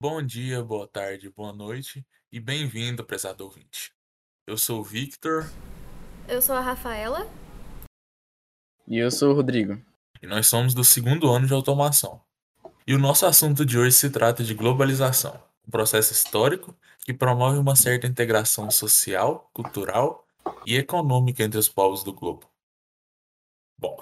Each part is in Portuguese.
Bom dia, boa tarde, boa noite e bem-vindo, prezado ouvinte. Eu sou o Victor Eu sou a Rafaela. E eu sou o Rodrigo. e nós somos do segundo ano de automação. E o nosso assunto de hoje se trata de globalização, um processo histórico que promove uma certa integração social, cultural e econômica entre os povos do globo. Bom,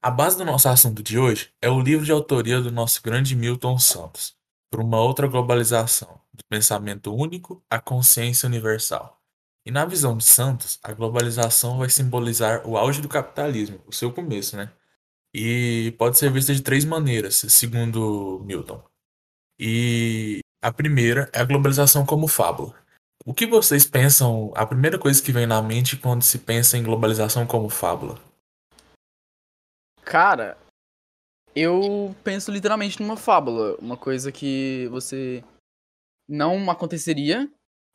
a base do nosso assunto de hoje é o livro de autoria do nosso grande Milton Santos, Por uma outra globalização, do pensamento único à consciência universal. E na visão de Santos, a globalização vai simbolizar o auge do capitalismo, o seu começo, né? E pode ser vista de três maneiras, segundo Milton. E a primeira é a globalização como fábula. O que vocês pensam, a primeira coisa que vem na mente quando se pensa em globalização como fábula? Cara, eu penso literalmente numa fábula. Uma coisa que você não aconteceria.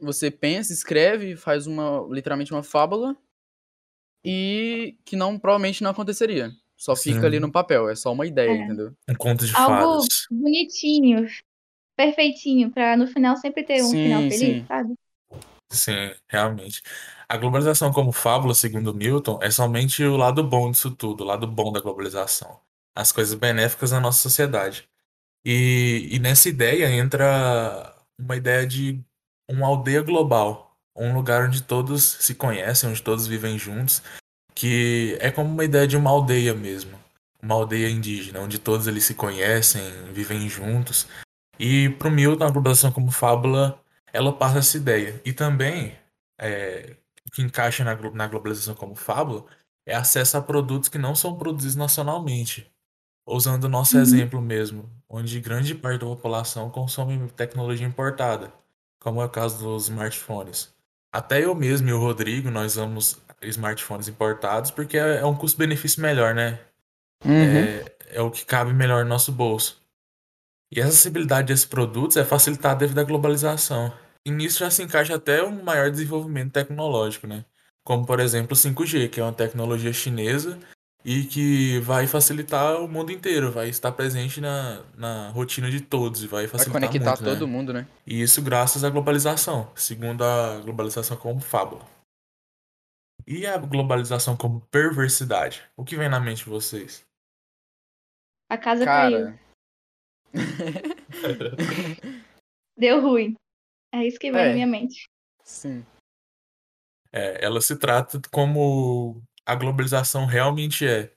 Você pensa, escreve, faz uma literalmente uma fábula. E que não provavelmente não aconteceria. Só Sim. fica ali no papel. É só uma ideia, É. entendeu? Um conto de Algo fadas. bonitinho, perfeitinho, pra no final sempre ter um Sim, final feliz, sim. sabe? Sim, realmente. A globalização como fábula, segundo Milton, é somente o lado bom disso tudo, o lado bom da globalização. As coisas benéficas na nossa sociedade. E, e nessa ideia entra uma ideia de uma aldeia global, um lugar onde todos se conhecem, onde todos vivem juntos, que é como uma ideia de uma aldeia mesmo, uma aldeia indígena, onde todos eles se conhecem, vivem juntos. E para o Milton, a globalização como fábula, ela passa essa ideia. E também, é, o que encaixa na, na globalização como fábula, é acesso a produtos que não são produzidos nacionalmente. Usando o nosso Uhum. exemplo mesmo, onde grande parte da população consome tecnologia importada, como é o caso dos smartphones. Até eu mesmo e o Rodrigo, nós usamos smartphones importados porque é é um custo-benefício melhor, né? Uhum. É, é o que cabe melhor no nosso bolso. E a acessibilidade desses produtos é facilitada devido à globalização. E nisso já se encaixa até um maior desenvolvimento tecnológico, né? Como, por exemplo, o 5G, que é uma tecnologia chinesa e que vai facilitar o mundo inteiro, vai estar presente na, na rotina de todos e vai Vai facilitar conectar muito, né? todo mundo, né? E isso graças à globalização, segundo a globalização como fábula. E a globalização como perversidade? O que vem na mente de vocês? A casa caiu. Cara. Deu ruim. É isso que vem É. na minha mente. Sim. É, ela se trata como a globalização realmente é,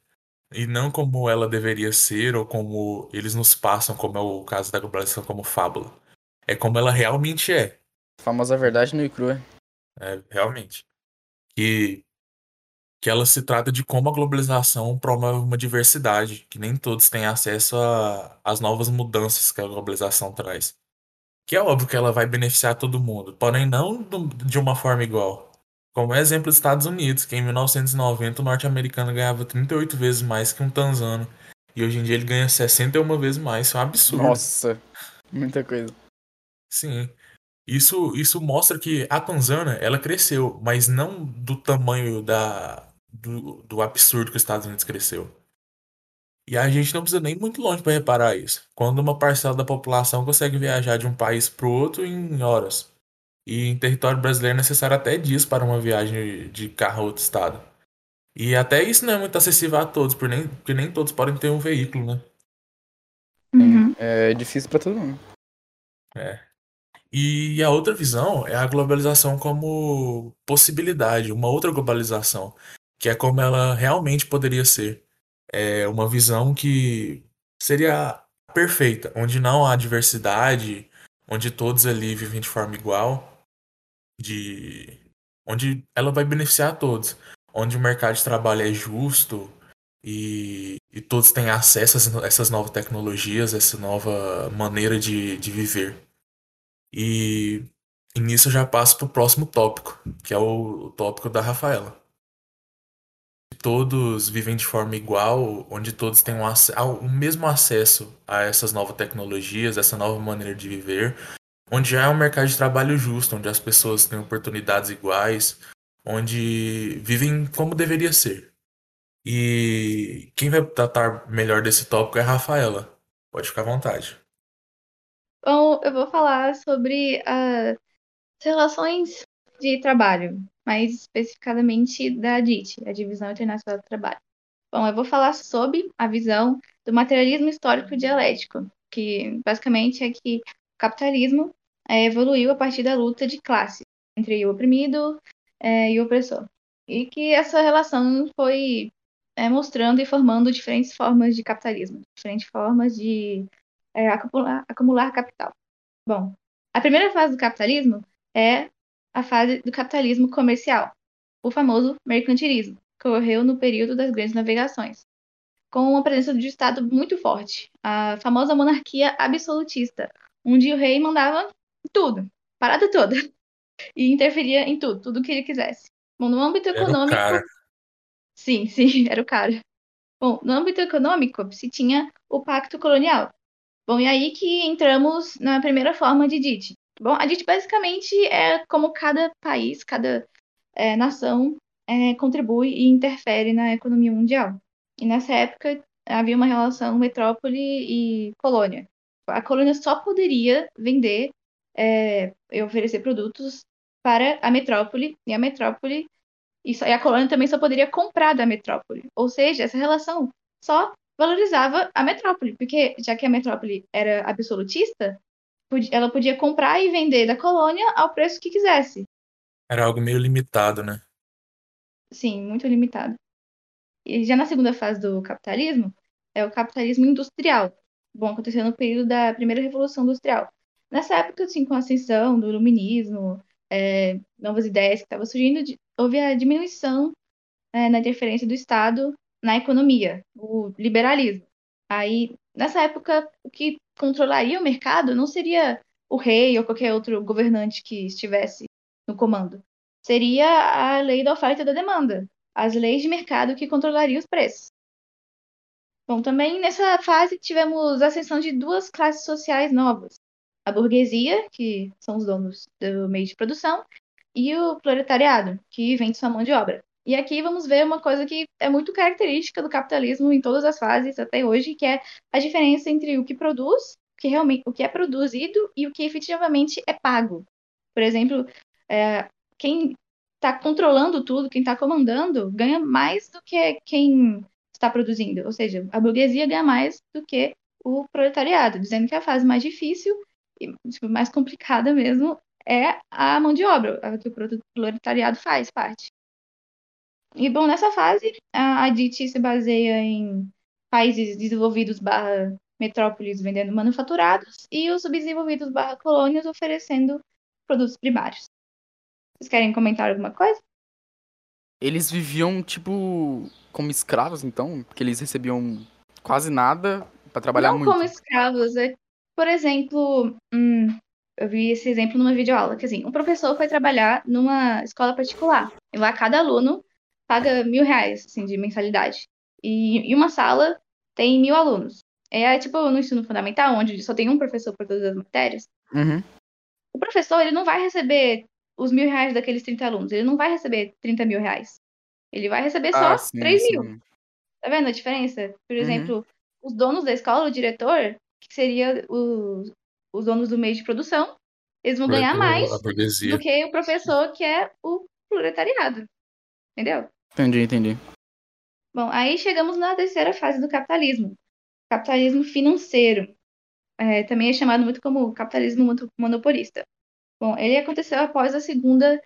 e não como ela deveria ser ou como eles nos passam, como é o caso da globalização como fábula. É como ela realmente é, A famosa verdade no e crua. é, realmente. Que, que ela se trata de como a globalização promove uma diversidade, que nem todos têm acesso às novas mudanças que a globalização traz. Que é óbvio que ela vai beneficiar todo mundo, porém não de uma forma igual. Como exemplo dos Estados Unidos, que em 1990 o norte-americano ganhava 38 vezes mais que um tanzano. E hoje em dia ele ganha 61 vezes mais. Isso é um absurdo. Nossa. Muita coisa. Sim. Isso, isso mostra que a Tanzânia, ela cresceu, mas não do tamanho da, do, do absurdo que os Estados Unidos cresceu. E a gente não precisa nem muito longe para reparar isso. Quando uma parcela da população consegue viajar de um país para o outro em horas. E em território brasileiro é necessário até dias para uma viagem de carro a outro estado. E até isso não é muito acessível a todos, porque nem, porque nem todos podem ter um veículo, né? Uhum. É difícil pra todo mundo. E a outra visão é a globalização como possibilidade, uma outra globalização, que é como ela realmente poderia ser. É uma visão que seria perfeita, onde não há diversidade, onde todos ali vivem de forma igual, de onde ela vai beneficiar a todos, onde o mercado de trabalho é justo e, e todos têm acesso a essas- novas tecnologias, essa nova maneira de, de viver. E, e nisso eu já passo pro próximo tópico, que é o, o tópico da Rafaela. Todos vivem de forma igual, onde todos têm um ah, o mesmo acesso a essas novas tecnologias, essa nova maneira de viver, onde já é um mercado de trabalho justo, onde as pessoas têm oportunidades iguais, onde vivem como deveria ser. E quem vai tratar melhor desse tópico é a Rafaela. Pode ficar à vontade. Bom, eu vou falar sobre as relações de trabalho, mais especificadamente da DIT, a Divisão Internacional do Trabalho. Bom, eu vou falar sobre a visão do materialismo histórico dialético, que basicamente é que o capitalismo é, evoluiu a partir da luta de classe entre o oprimido é, e o opressor. E que essa relação foi é, mostrando e formando diferentes formas de capitalismo, diferentes formas de é, acumular, acumular capital. Bom, a primeira fase do capitalismo é a fase do capitalismo comercial, o famoso mercantilismo, que ocorreu no período das grandes navegações, com uma presença de Estado muito forte, a famosa monarquia absolutista, onde o rei mandava tudo, parada toda, e interferia em tudo, tudo que ele quisesse. Bom, no âmbito econômico, sim, sim, era o cara. Bom, no âmbito econômico, se tinha o Pacto Colonial. Bom, e aí que entramos na primeira forma de DIT. Bom, a DIT basicamente é como cada país, cada é, nação é, contribui e interfere na economia mundial. E nessa época havia uma relação metrópole e colônia. A colônia só poderia vender é, oferecer produtos para a metrópole, e a metrópole e, só, e a colônia também só poderia comprar da metrópole. Ou seja, essa relação só valorizava a metrópole, porque já que a metrópole era absolutista, ela podia comprar e vender da colônia ao preço que quisesse. Era algo meio limitado, né? Sim, muito limitado. E já na segunda fase do capitalismo, é o capitalismo industrial. Bom, aconteceu no período da primeira revolução industrial. Nessa época, assim, com a ascensão do iluminismo, é, novas ideias que estavam surgindo, houve a diminuição é, na interferência do Estado na economia, o liberalismo. Aí, nessa época, o que controlaria o mercado não seria o rei ou qualquer outro governante que estivesse no comando. Seria a lei da oferta e da demanda, as leis de mercado que controlariam os preços. Bom, também nessa fase tivemos a ascensão de duas classes sociais novas. A burguesia, que são os donos do meio de produção, e o proletariado, que vende sua mão de obra. E aqui vamos ver uma coisa que é muito característica do capitalismo em todas as fases até hoje, que é a diferença entre o que produz, o que realmente, o que é produzido e o que efetivamente é pago. Por exemplo, é, quem está controlando tudo, quem está comandando, ganha mais do que quem está produzindo. Ou seja, a burguesia ganha mais do que o proletariado, dizendo que a fase mais difícil tipo, mais complicada mesmo é a mão de obra, a que o proletariado faz parte. E, bom, nessa fase, a DIT se baseia em países desenvolvidos barra metrópoles vendendo manufaturados e os subdesenvolvidos barra colônias oferecendo produtos primários. Vocês querem comentar alguma coisa? Eles viviam, tipo, como escravos, então? Porque eles recebiam quase nada para trabalhar Não muito. como escravos. É, por exemplo, hum, eu vi esse exemplo numa videoaula, que assim, um professor foi trabalhar numa escola particular. E lá cada aluno paga mil reais, assim, de mensalidade. E, e uma sala tem mil alunos. É tipo no ensino fundamental, onde só tem um professor por todas as matérias. Uhum. O professor, ele não vai receber os mil reais daqueles 30 alunos. Ele não vai receber 30 mil reais. Ele vai receber só Ah, sim, 3 sim. mil. Tá vendo a diferença? Por Uhum. exemplo, os donos da escola, o diretor, que seria os, os donos do meio de produção, eles vão ganhar mais do que o professor, que é o proletariado. Entendeu? Entendi, entendi. Bom, aí chegamos na terceira fase do capitalismo. Capitalismo financeiro. É, também é chamado muito como capitalismo mono- monopolista. Bom, ele aconteceu após a segunda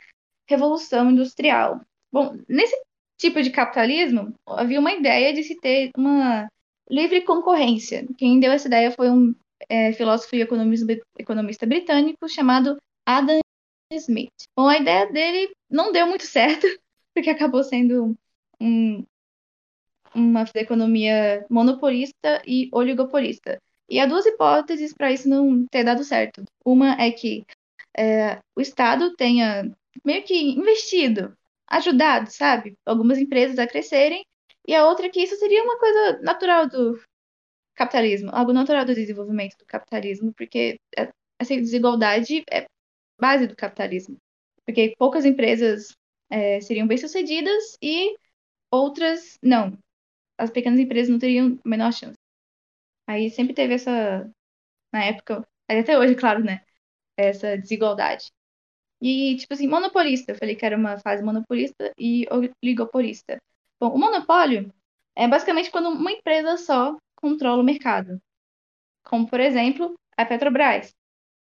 revolução industrial. Bom, nesse tipo de capitalismo, havia uma ideia de se ter uma livre concorrência. Quem deu essa ideia foi um é, filósofo e economista, britânico chamado Adam Smith. Bom, a ideia dele não deu muito certo, porque acabou sendo um, uma economia monopolista e oligopolista. E há duas hipóteses para isso não ter dado certo. Uma é que é, o Estado tenha meio que investido, ajudado, sabe, algumas empresas a crescerem, e a outra é que isso seria uma coisa natural do capitalismo, algo natural do desenvolvimento do capitalismo, porque é- essa desigualdade é base do capitalismo. Porque poucas empresas é, seriam bem-sucedidas e outras não. As pequenas empresas não teriam a menor chance. Aí sempre teve essa, na época, até hoje, claro, né? Essa desigualdade. E, tipo assim, monopolista. Eu falei que era uma fase monopolista e oligopolista. Bom, o monopólio é basicamente quando uma empresa só controla o mercado. Como, por exemplo, a Petrobras.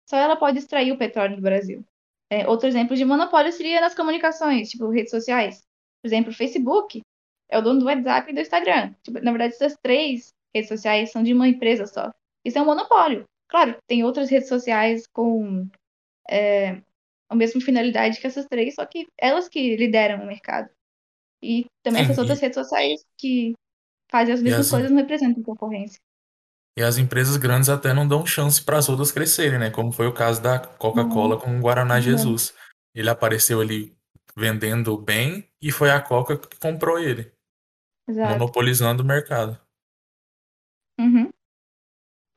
Só ela pode extrair o petróleo do Brasil. É, outro exemplo de monopólio seria nas comunicações, tipo redes sociais. Por exemplo, o Facebook é o dono do WhatsApp e do Instagram. Tipo, na verdade, essas três redes sociais são de uma empresa só. Isso é um monopólio. Claro, tem outras redes sociais com é, a mesma finalidade que essas três, só que elas que lideram o mercado. E também essas outras e, redes sociais que fazem as mesmas as, coisas não representam concorrência. e as empresas grandes até não dão chance para as outras crescerem, né? Como foi o caso da Uhum, Coca-Cola com o Guaraná uhum, Jesus. Ele apareceu ali vendendo bem e foi a Coca que comprou ele, exato. monopolizando o mercado. Uhum.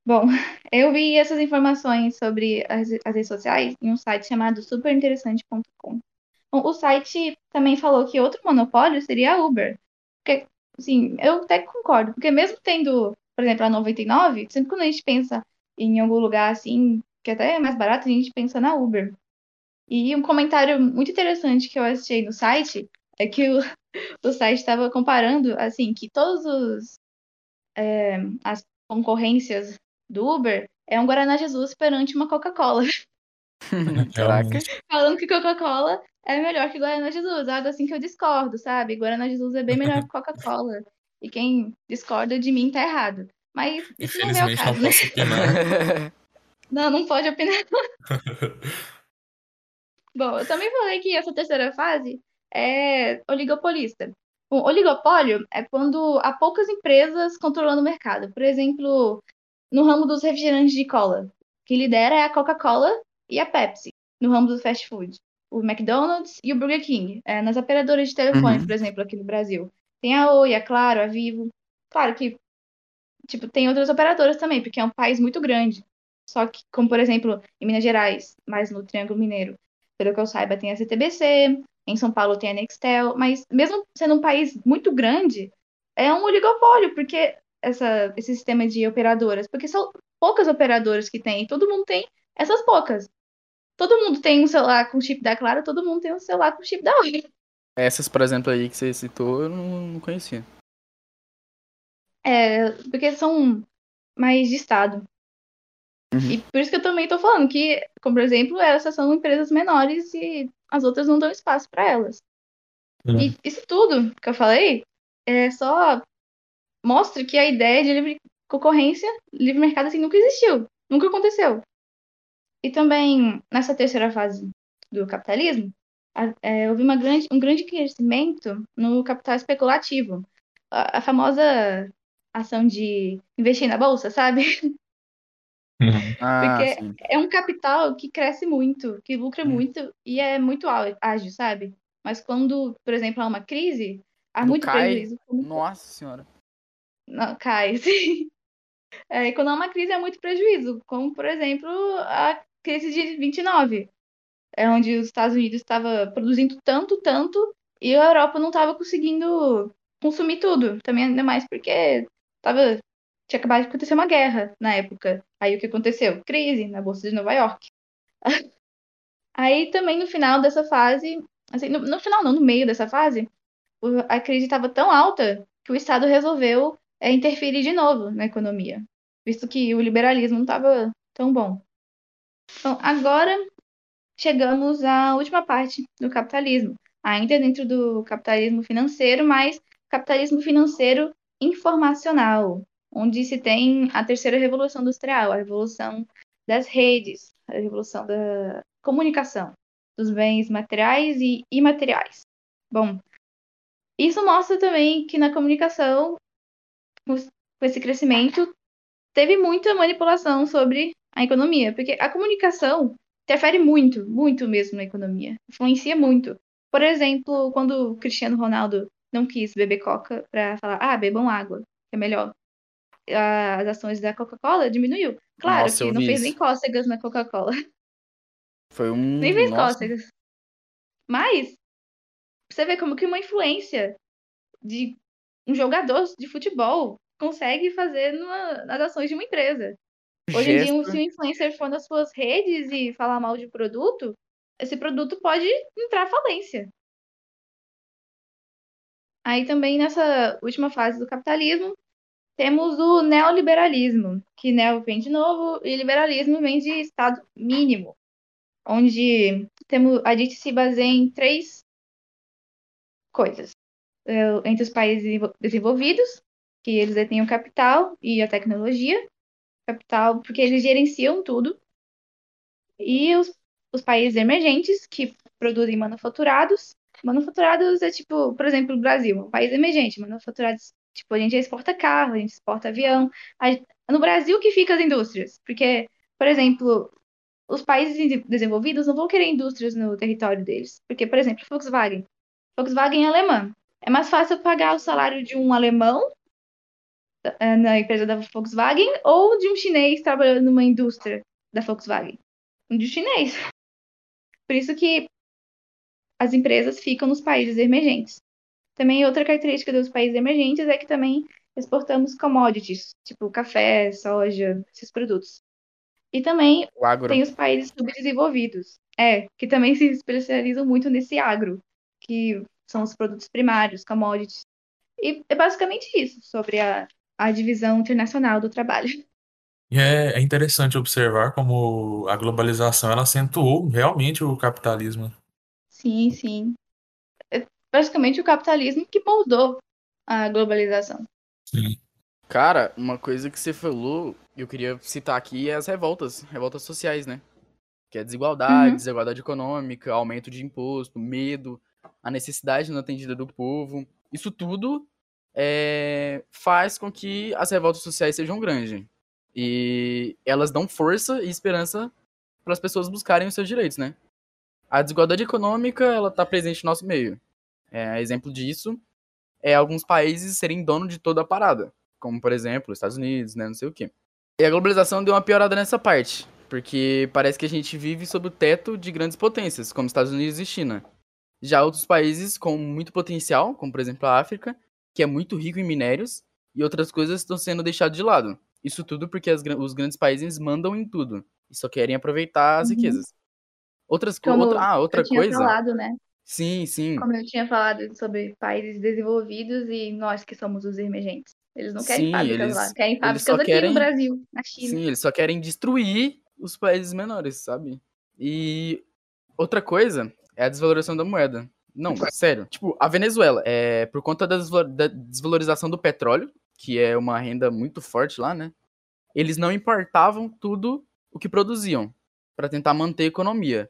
Bom, eu vi essas informações sobre as, as redes sociais em um site chamado superinteressante.com. Bom, o site também falou que outro monopólio seria a Uber. Porque, assim, eu até concordo, porque mesmo tendo, por exemplo, a 99, sempre quando a gente pensa em algum lugar assim, que até é mais barato, a gente pensa na Uber. E um comentário muito interessante que eu assisti no site é que o, o site estava comparando, assim, que todos os é, as concorrências do Uber é um Guaraná Jesus perante uma Coca-Cola. Caraca. Falando que Coca-Cola é melhor que Guaraná Jesus. Algo assim que eu discordo, sabe? Guaraná Jesus é bem melhor que Coca-Cola. E quem discorda de mim tá errado. Mas isso não é o Infelizmente não caso, né? posso opinar. Não, não pode opinar. Bom, eu também falei que essa terceira fase é oligopolista. O oligopólio é quando há poucas empresas controlando o mercado. Por exemplo, no ramo dos refrigerantes de cola, que lidera é a Coca-Cola e a Pepsi, no ramo do fast food. O McDonald's e o Burger King, é, nas operadoras de telefone, por Uhum. exemplo, aqui no Brasil. Tem a Oi, a Claro, a Vivo. Claro que, tipo, tem outras operadoras também, porque é um país muito grande. Só que, como por exemplo, em Minas Gerais, mais no Triângulo Mineiro, pelo que eu saiba, tem a CTBC, em São Paulo tem a Nextel, mas mesmo sendo um país muito grande, é um oligopólio, porque essa, esse sistema de operadoras, porque são poucas operadoras que tem, e todo mundo tem essas poucas. Todo mundo tem um celular com chip da Claro, todo mundo tem um celular com chip da Oi. Essas, por exemplo, aí que você citou, eu não, não conhecia. É, porque são mais de estado. Uhum. E por isso que eu também tô falando que, como por exemplo, essas são empresas menores e as outras não dão espaço para elas. E isso tudo que eu falei é só mostra que a ideia de livre concorrência, livre mercado assim nunca existiu, nunca aconteceu. E também nessa terceira fase do capitalismo, é, houve uma grande, um grande crescimento no capital especulativo, a, a famosa ação de investir na bolsa, sabe? Ah, Porque sim. é um capital que cresce muito, que lucra Hum. muito e é muito ágil, sabe? Mas quando, por exemplo, há uma crise, há Quando muito cai, prejuízo. Nossa senhora. Não, cai, sim. É, quando há uma crise, há muito prejuízo, como, por exemplo, a crise de 29, é onde os Estados Unidos estava produzindo tanto, tanto, e a Europa não estava conseguindo consumir tudo. Também ainda mais porque tava, tinha acabado de acontecer uma guerra na época. Aí o que aconteceu? Crise na Bolsa de Nova York. Aí também no final dessa fase, assim, no, no final não, no meio dessa fase, a crise estava tão alta que o Estado resolveu é, interferir de novo na economia, visto que o liberalismo não estava tão bom. Então, agora chegamos à última parte do capitalismo, ainda dentro do capitalismo financeiro, mas capitalismo financeiro informacional, onde se tem a terceira revolução industrial, a revolução das redes, a revolução da comunicação, dos bens materiais e imateriais. Bom, isso mostra também que na comunicação, com esse crescimento, teve muita manipulação sobre a economia, porque a comunicação interfere muito, muito mesmo na economia, influencia muito. Por exemplo, quando o Cristiano Ronaldo não quis beber coca para falar, ah, bebam água, que é melhor. As ações da Coca-Cola diminuiu. Claro Nossa, que não fez nem isso. cócegas na Coca-Cola. Foi um. Nem fez Nossa. cócegas. Mas você vê como que uma influência de um jogador de futebol consegue fazer numa, nas ações de uma empresa. Hoje em dia, se o influencer for nas suas redes e falar mal de produto, esse produto pode entrar à falência. Aí também nessa última fase do capitalismo, temos o neoliberalismo, que neo vem de novo e liberalismo vem de estado mínimo, onde temos a gente se baseia em três coisas. É, Entre os países desenvol- desenvolvidos, que eles detêm o capital e a tecnologia, capital porque eles gerenciam tudo, e os, os países emergentes, que produzem manufaturados. Manufaturados é tipo, por exemplo, o Brasil, um país emergente. Manufaturados, tipo, a gente exporta carro, a gente exporta avião. A- no Brasil que fica as indústrias, porque, por exemplo, os países de- desenvolvidos não vão querer indústrias no território deles. Porque, por exemplo, Volkswagen. Volkswagen é alemã. É mais fácil pagar o salário de um alemão na empresa da Volkswagen ou de um chinês trabalhando numa indústria da Volkswagen. Um de chinês. Por isso que as empresas ficam nos países emergentes. Também outra característica dos países emergentes é que também exportamos commodities, tipo café, soja, esses produtos. E também tem os países subdesenvolvidos, é, que também se especializam muito nesse agro, que são os produtos primários, commodities. E é basicamente isso sobre a, a divisão internacional do trabalho. E é, é interessante observar como a globalização ela acentuou realmente o capitalismo. Sim, sim. É basicamente o capitalismo que moldou a globalização. Sim. Cara, uma coisa que você falou, eu queria citar aqui, é as revoltas, revoltas sociais, né? Que é desigualdade, Uhum. desigualdade econômica, aumento de imposto, medo, a necessidade não atendida do povo. Isso tudo é, faz com que as revoltas sociais sejam grandes. E elas dão força e esperança para as pessoas buscarem os seus direitos, né? A desigualdade econômica, ela tá presente no nosso meio. É, exemplo disso é alguns países serem dono de toda a parada como por exemplo, os Estados Unidos, né, não sei o quê. E a globalização deu uma piorada nessa parte, porque parece que a gente vive sob o teto de grandes potências, como Estados Unidos e China. Já outros países com muito potencial, como por exemplo a África, que é muito rico em minérios, e outras coisas estão sendo deixadas de lado. Isso tudo porque as os grandes países mandam em tudo e só querem aproveitar as Uhum. riquezas. Outras co Como outra, ah, outra eu tinha coisa. falado, né? Sim, sim. Como eu tinha falado sobre países desenvolvidos e nós que somos os emergentes. Eles não querem Sim, fábricas eles- lá, querem fábricas só aqui querem- no Brasil, na China. Sim, eles só querem destruir os países menores, sabe? E outra coisa é a desvalorização da moeda. Não, sério. Tipo, a Venezuela, é, por conta da desva- da desvalorização do petróleo, que é uma renda muito forte lá, né? Eles não importavam tudo o que produziam para tentar manter a economia.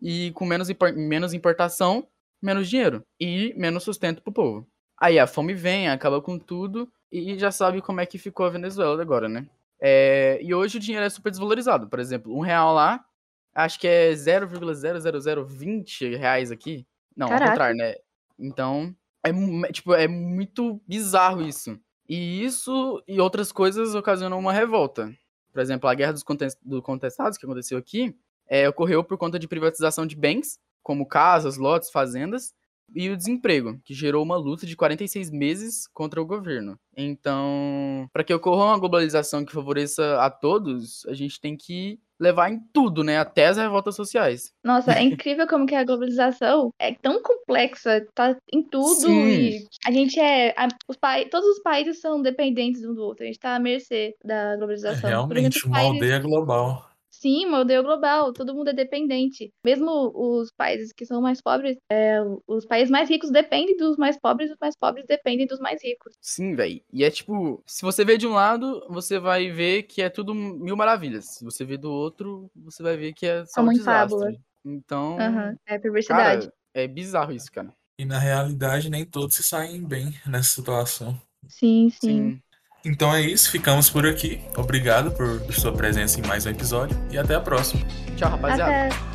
E com menos, menos importação, menos dinheiro e menos sustento pro povo. Aí a fome vem, acaba com tudo e já sabe como é que ficou a Venezuela agora, né? É, e hoje o dinheiro é super desvalorizado. Por exemplo, um real lá, acho que é 0,00020 reais aqui. Não, Caraca. ao contrário, né? Então, é, tipo, é muito bizarro isso. E isso e outras coisas ocasionam uma revolta. Por exemplo, a Guerra dos Contes- do Contestados, que aconteceu aqui, é, ocorreu por conta de privatização de bens, como casas, lotes, fazendas, e o desemprego, que gerou uma luta de 46 meses contra o governo. Então, para que ocorra uma globalização que favoreça a todos, a gente tem que levar em tudo, né? Até as revoltas sociais. Nossa, é incrível como que a globalização é tão complexa, tá em tudo Sim. e a gente é, a- os pai, todos os países são dependentes um do outro, a gente tá à mercê da É globalização. Por realmente uma países, aldeia global. Sim, aldeia global, todo mundo é dependente. Mesmo os países que são mais pobres, é, os países mais ricos dependem dos mais pobres, os mais pobres dependem dos mais ricos. Sim, velho. E é tipo, se você vê de um lado, você vai ver que é tudo mil maravilhas. Se você vê do outro, você vai ver que é só Como um desastre. fábula. Então, Aham, é perversidade. cara, é bizarro isso, cara. E na realidade nem todos se saem bem nessa situação. Sim, sim. Sim. Então é isso, ficamos por aqui. Obrigado por sua presença em mais um episódio e até a próxima. Tchau, rapaziada. Até.